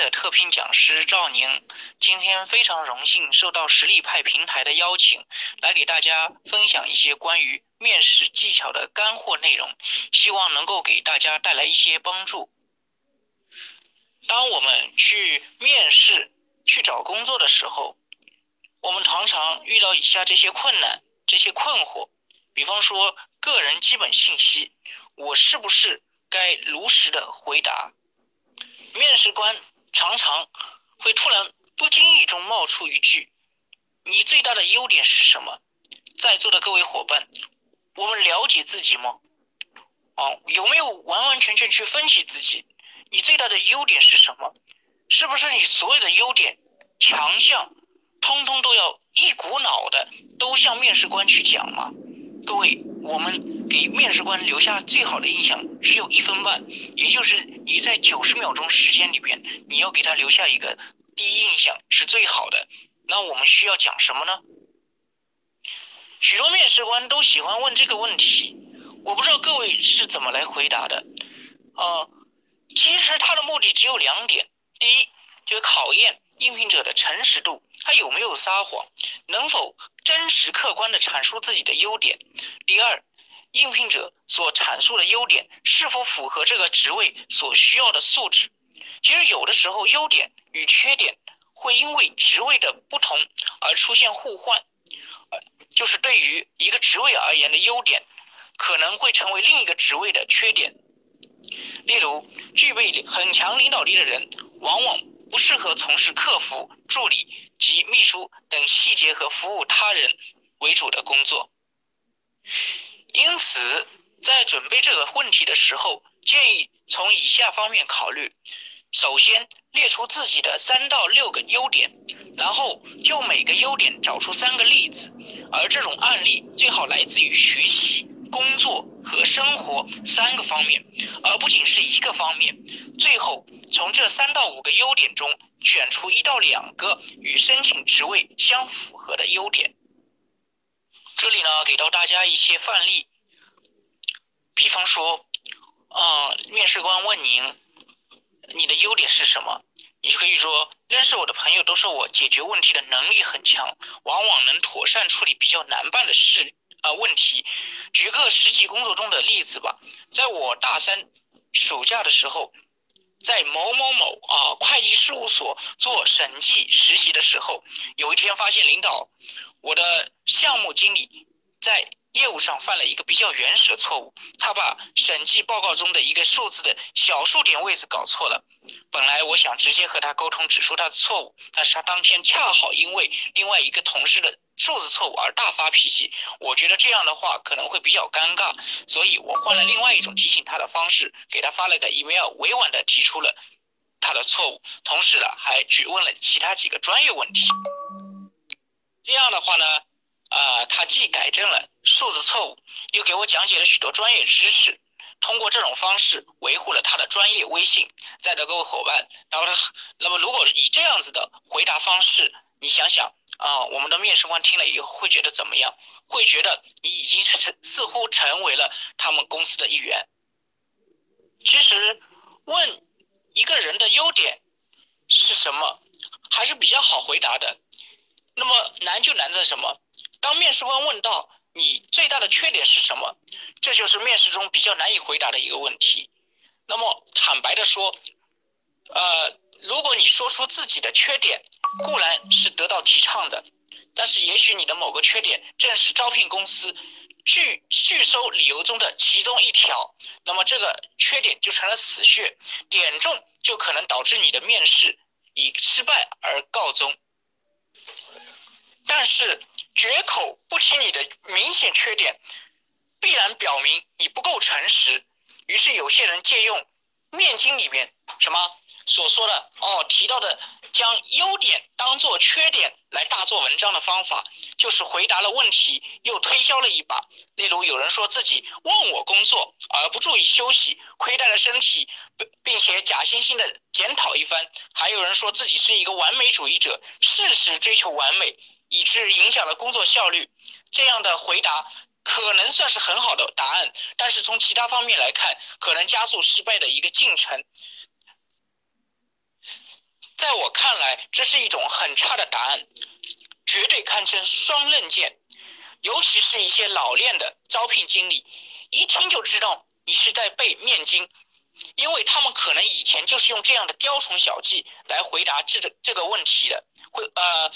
的特聘讲师赵宁。今天非常荣幸受到实力派平台的邀请，来给大家分享一些关于面试技巧的干货内容，希望能够给大家带来一些帮助。当我们去面试、去找工作的时候，我们常常遇到以下这些困难、这些困惑，比方说个人基本信息，我是不是？该如实的回答。面试官常常会突然不经意中冒出一句：“你最大的优点是什么？”在座的各位伙伴，我们了解自己吗？哦，有没有完完全全去分析自己？你最大的优点是什么？是不是你所有的优点、强项，通通都要一股脑的都向面试官去讲吗？各位，我们。给面试官留下最好的印象只有一分半，也就是你在九十秒钟时间里边，你要给他留下一个第一印象是最好的。那我们需要讲什么呢？许多面试官都喜欢问这个问题，我不知道各位是怎么来回答的。啊，其实他的目的只有两点：第一，就是考验应聘者的诚实度，他有没有撒谎，能否真实客观地阐述自己的优点；第二。应聘者所阐述的优点是否符合这个职位所需要的素质？其实有的时候，优点与缺点会因为职位的不同而出现互换。就是对于一个职位而言的优点，可能会成为另一个职位的缺点。例如，具备很强领导力的人，往往不适合从事客服、助理及秘书等细节和服务他人为主的工作。因此，在准备这个问题的时候，建议从以下方面考虑：首先，列出自己的三到六个优点，然后就每个优点找出三个例子，而这种案例最好来自于学习、工作和生活三个方面，而不仅是一个方面。最后，从这三到五个优点中选出一到两个与申请职位相符合的优点。这里呢，给到大家一些范例，比方说，啊，面试官问您，你的优点是什么？你可以说，认识我的朋友都说我解决问题的能力很强，往往能妥善处理比较难办的事啊问题。举个实际工作中的例子吧，在我大三暑假的时候，在某某某啊会计事务所做审计实习的时候，有一天发现领导。我的项目经理在业务上犯了一个比较原始的错误，他把审计报告中的一个数字的小数点位置搞错了。本来我想直接和他沟通指出他的错误，但是他当天恰好因为另外一个同事的数字错误而大发脾气。我觉得这样的话可能会比较尴尬，所以我换了另外一种提醒他的方式，给他发了个 email，委婉的提出了他的错误，同时呢还去问了其他几个专业问题。这样的话呢，啊，他既改正了数字错误，又给我讲解了许多专业知识，通过这种方式维护了他的专业威信。在的各位伙伴，然后他，那么如果以这样子的回答方式，你想想啊，我们的面试官听了以后会觉得怎么样？会觉得你已经是似乎成为了他们公司的一员。其实问一个人的优点是什么，还是比较好回答的。那么难就难在什么？当面试官问到你最大的缺点是什么，这就是面试中比较难以回答的一个问题。那么坦白的说，呃，如果你说出自己的缺点，固然是得到提倡的，但是也许你的某个缺点正是招聘公司拒拒收理由中的其中一条，那么这个缺点就成了死穴，点中就可能导致你的面试以失败而告终。但是绝口不提你的明显缺点，必然表明你不够诚实。于是有些人借用面经里面什么所说的哦提到的将优点当做缺点来大做文章的方法，就是回答了问题又推销了一把。例如有人说自己忘我工作而不注意休息，亏待了身体，并且假惺惺的检讨一番。还有人说自己是一个完美主义者，事事追求完美。以致影响了工作效率，这样的回答可能算是很好的答案，但是从其他方面来看，可能加速失败的一个进程。在我看来，这是一种很差的答案，绝对堪称双刃剑。尤其是一些老练的招聘经理，一听就知道你是在背面经，因为他们可能以前就是用这样的雕虫小技来回答这这个问题的，会呃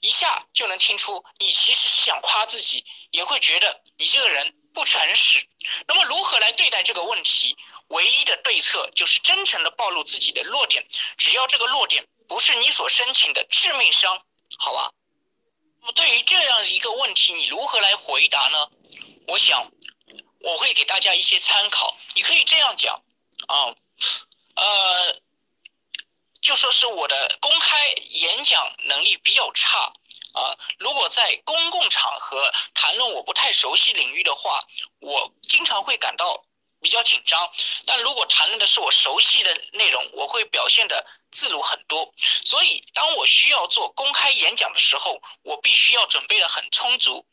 一下就能听出你其实是想夸自己，也会觉得你这个人不诚实。那么如何来对待这个问题？唯一的对策就是真诚的暴露自己的弱点，只要这个弱点不是你所申请的致命伤，好吧？那么对于这样一个问题，你如何来回答呢？我想我会给大家一些参考。你可以这样讲啊，呃，说是我的公开演讲能力比较差啊。如果在公共场合谈论我不太熟悉领域的话，我经常会感到。比较紧张，但如果谈论的是我熟悉的内容，我会表现的自如很多。所以，当我需要做公开演讲的时候，我必须要准备的很充足。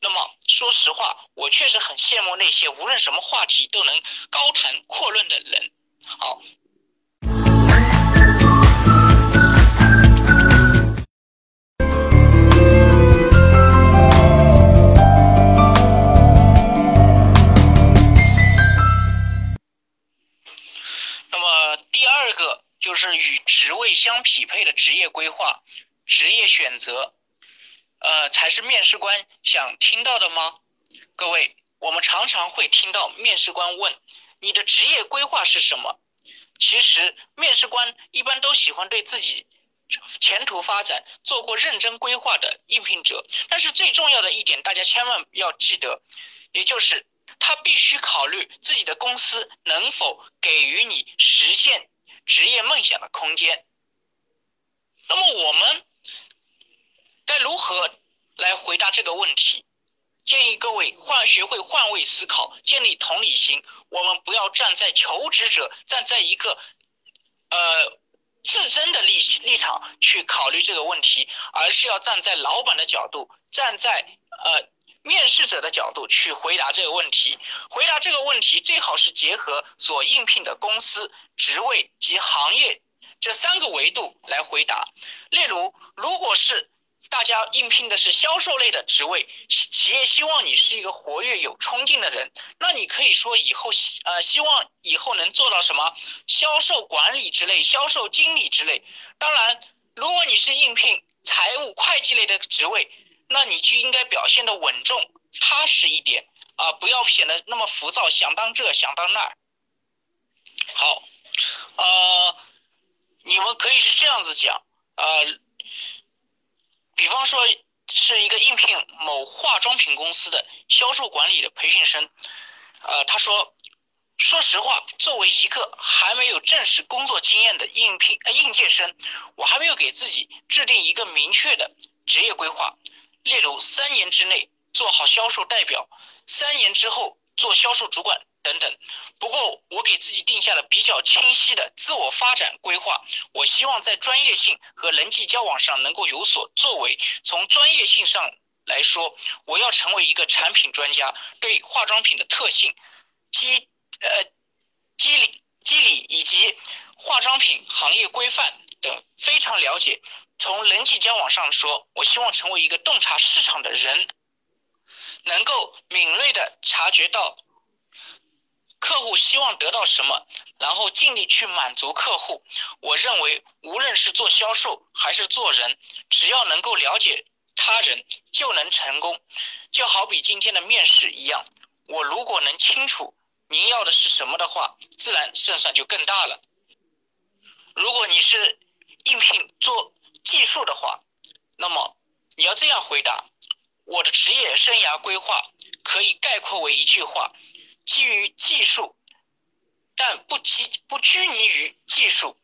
那么，说实话，我确实很羡慕那些无论什么话题都能高谈阔论的人。好。就是与职位相匹配的职业规划、职业选择，呃，才是面试官想听到的吗？各位，我们常常会听到面试官问你的职业规划是什么？其实，面试官一般都喜欢对自己前途发展做过认真规划的应聘者。但是最重要的一点，大家千万要记得，也就是他必须考虑自己的公司能否给予你实现。职业梦想的空间。那么我们该如何来回答这个问题？建议各位换学会换位思考，建立同理心。我们不要站在求职者站在一个呃自尊的立立场去考虑这个问题，而是要站在老板的角度，站在呃。面试者的角度去回答这个问题，回答这个问题最好是结合所应聘的公司、职位及行业这三个维度来回答。例如，如果是大家应聘的是销售类的职位，企业希望你是一个活跃有冲劲的人，那你可以说以后希呃希望以后能做到什么销售管理之类、销售经理之类。当然，如果你是应聘财务会计类的职位。那你就应该表现的稳重、踏实一点啊，不要显得那么浮躁，想当这想当那。好，呃，你们可以是这样子讲，呃，比方说是一个应聘某化妆品公司的销售管理的培训生，呃，他说，说实话，作为一个还没有正式工作经验的应聘呃应届生，我还没有给自己制定一个明确的职业规划。例如，三年之内做好销售代表，三年之后做销售主管等等。不过，我给自己定下了比较清晰的自我发展规划。我希望在专业性和人际交往上能够有所作为。从专业性上来说，我要成为一个产品专家，对化妆品的特性、机呃机理、机理以及化妆品行业规范等非常了解。从人际交往上说，我希望成为一个洞察市场的人，能够敏锐的察觉到客户希望得到什么，然后尽力去满足客户。我认为，无论是做销售还是做人，只要能够了解他人，就能成功。就好比今天的面试一样，我如果能清楚您要的是什么的话，自然胜算就更大了。如果你是应聘做。技术的话，那么你要这样回答：我的职业生涯规划可以概括为一句话，基于技术，但不拘不拘泥于技术，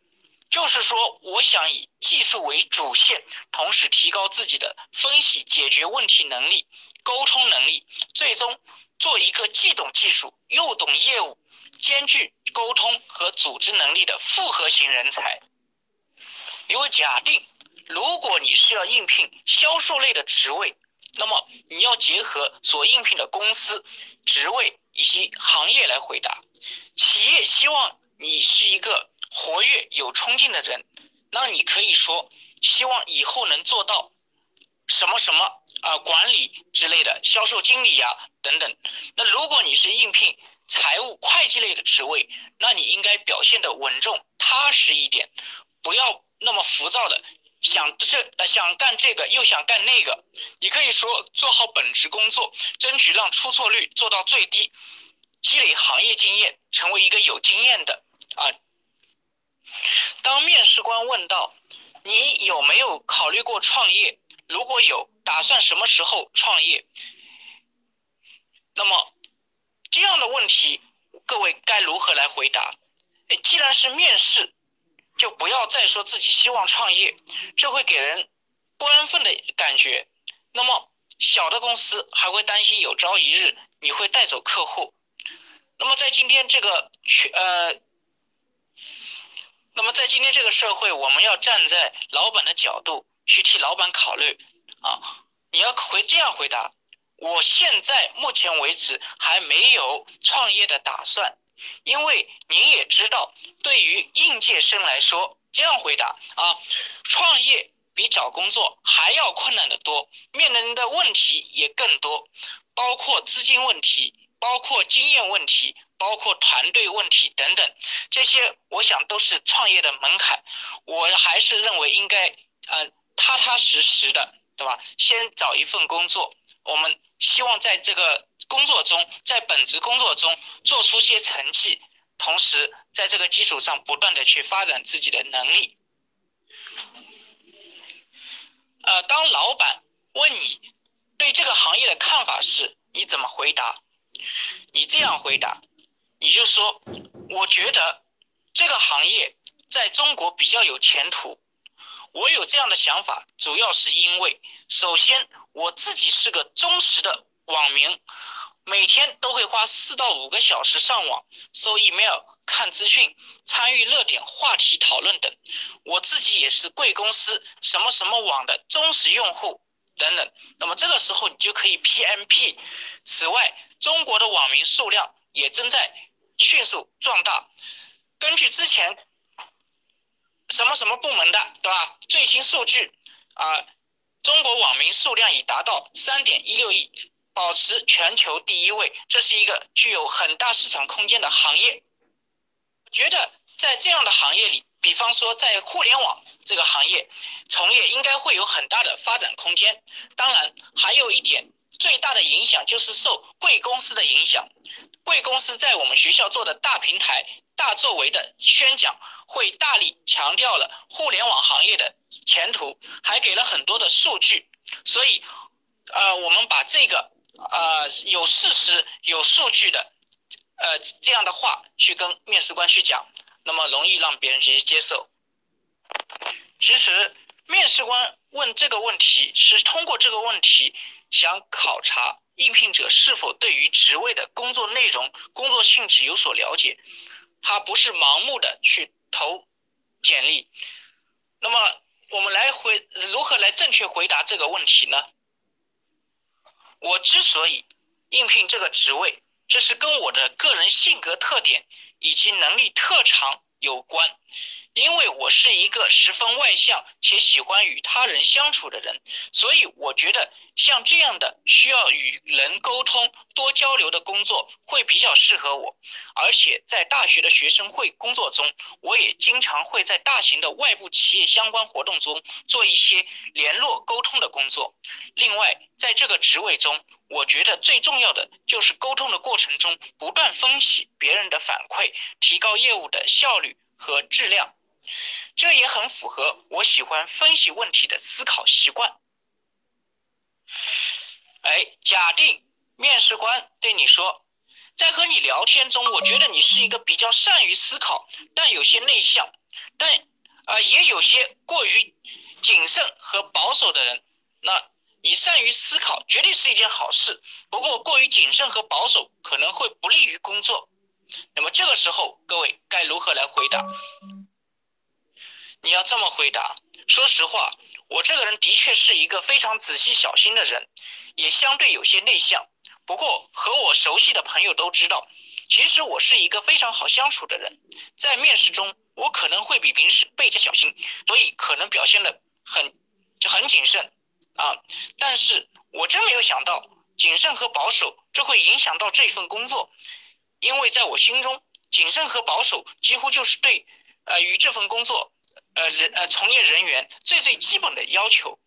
就是说，我想以技术为主线，同时提高自己的分析解决问题能力、沟通能力，最终做一个既懂技术又懂业务，兼具沟通和组织能力的复合型人才。因为假定。如果你是要应聘销售类的职位，那么你要结合所应聘的公司、职位以及行业来回答。企业希望你是一个活跃、有冲劲的人，那你可以说希望以后能做到什么什么啊，管理之类的，销售经理呀等等。那如果你是应聘财务、会计类的职位，那你应该表现的稳重、踏实一点，不要那么浮躁的。想这想干这个又想干那个，你可以说做好本职工作，争取让出错率做到最低，积累行业经验，成为一个有经验的啊。当面试官问到你有没有考虑过创业，如果有，打算什么时候创业？那么这样的问题，各位该如何来回答？既然是面试。就不要再说自己希望创业，这会给人不安分的感觉。那么小的公司还会担心有朝一日你会带走客户。那么在今天这个去呃，那么在今天这个社会，我们要站在老板的角度去替老板考虑啊。你要回这样回答：我现在目前为止还没有创业的打算。因为您也知道，对于应届生来说，这样回答啊，创业比找工作还要困难得多，面临的问题也更多，包括资金问题，包括经验问题，包括团队问题等等，这些我想都是创业的门槛。我还是认为应该，呃，踏踏实实的，对吧？先找一份工作，我们希望在这个。工作中，在本职工作中做出些成绩，同时在这个基础上不断的去发展自己的能力。呃，当老板问你对这个行业的看法时，你怎么回答？你这样回答，你就说，我觉得这个行业在中国比较有前途。我有这样的想法，主要是因为，首先我自己是个忠实的网民。每天都会花四到五个小时上网搜 email、看资讯、参与热点话题讨论等。我自己也是贵公司什么什么网的忠实用户等等。那么这个时候你就可以 PMP。此外，中国的网民数量也正在迅速壮大。根据之前什么什么部门的对吧最新数据啊，中国网民数量已达到三点一六亿。保持全球第一位，这是一个具有很大市场空间的行业。觉得在这样的行业里，比方说在互联网这个行业从业，应该会有很大的发展空间。当然，还有一点最大的影响就是受贵公司的影响。贵公司在我们学校做的大平台、大作为的宣讲，会大力强调了互联网行业的前途，还给了很多的数据。所以，呃，我们把这个。呃，有事实、有数据的，呃，这样的话去跟面试官去讲，那么容易让别人去接受。其实，面试官问这个问题是通过这个问题想考察应聘者是否对于职位的工作内容、工作性质有所了解，他不是盲目的去投简历。那么，我们来回如何来正确回答这个问题呢？我之所以应聘这个职位，这是跟我的个人性格特点以及能力特长有关。因为我是一个十分外向且喜欢与他人相处的人，所以我觉得像这样的需要与人沟通、多交流的工作会比较适合我。而且在大学的学生会工作中，我也经常会在大型的外部企业相关活动中做一些联络沟通的工作。另外，在这个职位中，我觉得最重要的就是沟通的过程中不断分析别人的反馈，提高业务的效率和质量。这也很符合我喜欢分析问题的思考习惯。哎，假定面试官对你说，在和你聊天中，我觉得你是一个比较善于思考，但有些内向，但呃也有些过于谨慎和保守的人。那你善于思考，绝对是一件好事。不过过于谨慎和保守可能会不利于工作。那么这个时候，各位该如何来回答？你要这么回答。说实话，我这个人的确是一个非常仔细小心的人，也相对有些内向。不过和我熟悉的朋友都知道，其实我是一个非常好相处的人。在面试中，我可能会比平时倍加小心，所以可能表现的很就很谨慎啊。但是我真没有想到，谨慎和保守这会影响到这份工作，因为在我心中，谨慎和保守几乎就是对呃与这份工作呃人呃从业人员最最基本的要求。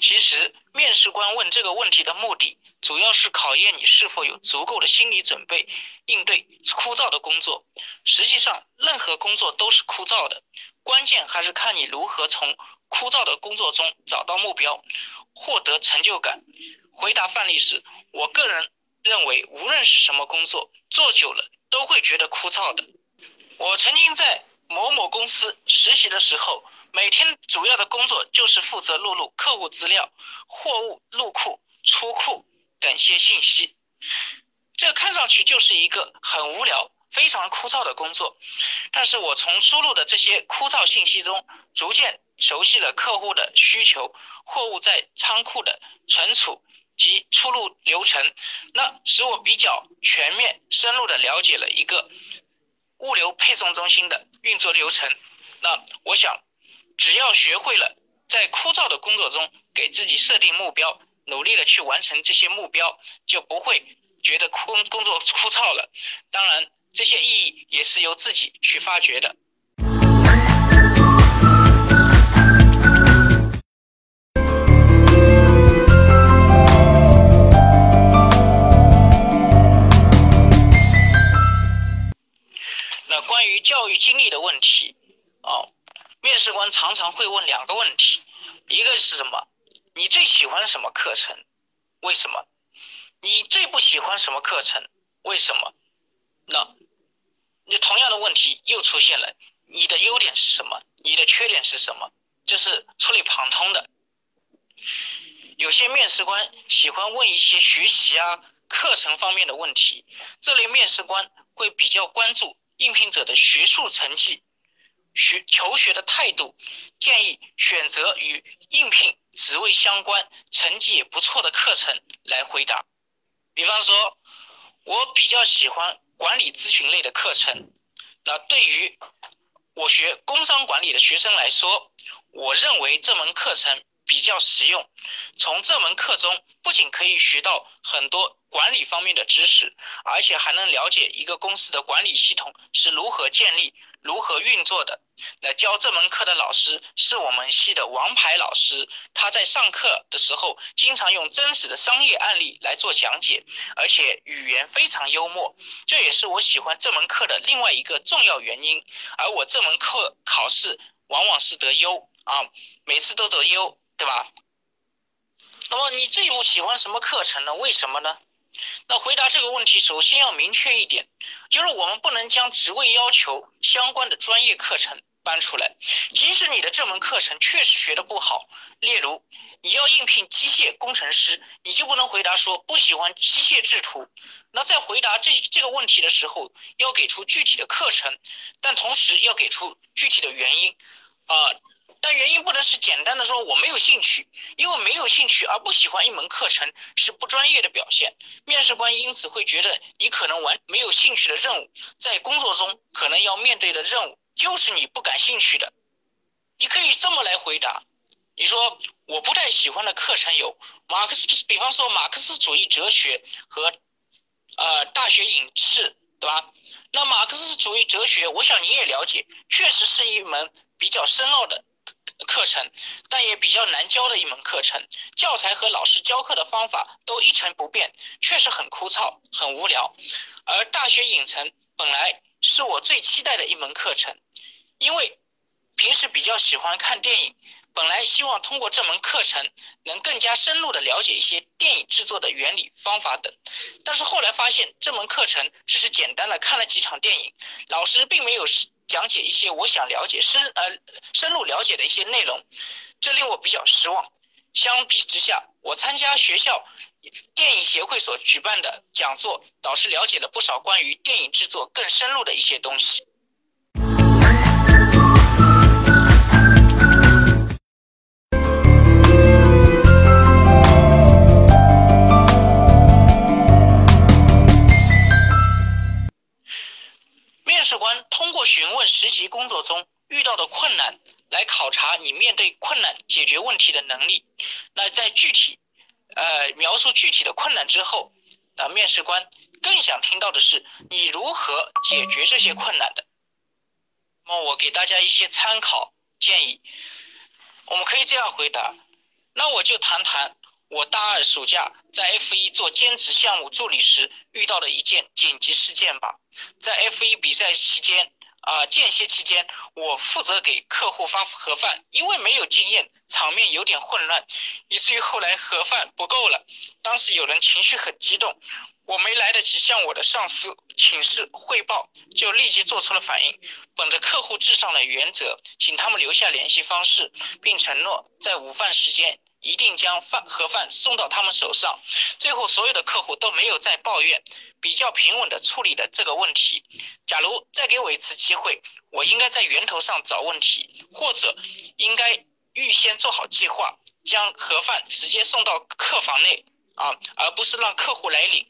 其实，面试官问这个问题的目的，主要是考验你是否有足够的心理准备应对枯燥的工作。实际上，任何工作都是枯燥的，关键还是看你如何从枯燥的工作中找到目标，获得成就感。回答范例时，我个人认为，无论是什么工作，做久了都会觉得枯燥的。我曾经在某某公司实习的时候。每天主要的工作就是负责录入客户资料、货物入库、出库等些信息，这看上去就是一个很无聊、非常枯燥的工作。但是我从输入的这些枯燥信息中，逐渐熟悉了客户的需求、货物在仓库的存储及出入流程，那使我比较全面、深入的了解了一个物流配送中心的运作流程。那我想。只要学会了在枯燥的工作中给自己设定目标，努力的去完成这些目标，就不会觉得工工作枯燥了。当然，这些意义也是由自己去发掘的。经历的问题，啊。面试官常常会问两个问题，一个是什么？你最喜欢什么课程？为什么？你最不喜欢什么课程？为什么？那，你同样的问题又出现了，你的优点是什么？你的缺点是什么？这是触类旁通的。有些面试官喜欢问一些学习啊、课程方面的问题，这类面试官会比较关注应聘者的学术成绩。学求学的态度，建议选择与应聘职位相关、成绩也不错的课程来回答。比方说，我比较喜欢管理咨询类的课程。那对于我学工商管理的学生来说，我认为这门课程比较实用。从这门课中，不仅可以学到很多。管理方面的知识，而且还能了解一个公司的管理系统是如何建立、如何运作的。那教这门课的老师是我们系的王牌老师，他在上课的时候经常用真实的商业案例来做讲解，而且语言非常幽默，这也是我喜欢这门课的另外一个重要原因。而我这门课考试往往是得优啊，每次都得优，对吧？那么你最不喜欢什么课程呢？为什么呢？那回答这个问题，首先要明确一点，就是我们不能将职位要求相关的专业课程搬出来。即使你的这门课程确实学的不好，例如你要应聘机械工程师，你就不能回答说不喜欢机械制图。那在回答这这个问题的时候，要给出具体的课程，但同时要给出具体的原因，啊。但原因不能是简单的说我没有兴趣，因为没有兴趣而不喜欢一门课程是不专业的表现。面试官因此会觉得你可能完没有兴趣的任务，在工作中可能要面对的任务就是你不感兴趣的。你可以这么来回答：你说我不太喜欢的课程有马克思，比方说马克思主义哲学和呃大学影视，对吧？那马克思主义哲学，我想你也了解，确实是一门比较深奥的。课程，但也比较难教的一门课程，教材和老师教课的方法都一成不变，确实很枯燥、很无聊。而大学影城本来是我最期待的一门课程，因为平时比较喜欢看电影，本来希望通过这门课程能更加深入的了解一些电影制作的原理、方法等。但是后来发现这门课程只是简单的看了几场电影，老师并没有讲解一些我想了解深呃深入了解的一些内容，这令我比较失望。相比之下，我参加学校电影协会所举办的讲座，倒是了解了不少关于电影制作更深入的一些东西。你面对困难解决问题的能力。那在具体呃描述具体的困难之后，啊，面试官更想听到的是你如何解决这些困难的。那么我给大家一些参考建议，我们可以这样回答。那我就谈谈我大二暑假在 F 一做兼职项目助理时遇到的一件紧急事件吧。在 F 一比赛期间，啊间歇期间，我负责给客户发盒饭，因为没有经验，场面有点混乱，以至于后来盒饭不够了。当时有人情绪很激动。我没来得及向我的上司请示汇报，就立即做出了反应。本着客户至上的原则，请他们留下联系方式，并承诺在午饭时间一定将饭盒饭送到他们手上。最后，所有的客户都没有再抱怨，比较平稳的处理了这个问题。假如再给我一次机会，我应该在源头上找问题，或者应该预先做好计划，将盒饭直接送到客房内啊，而不是让客户来领。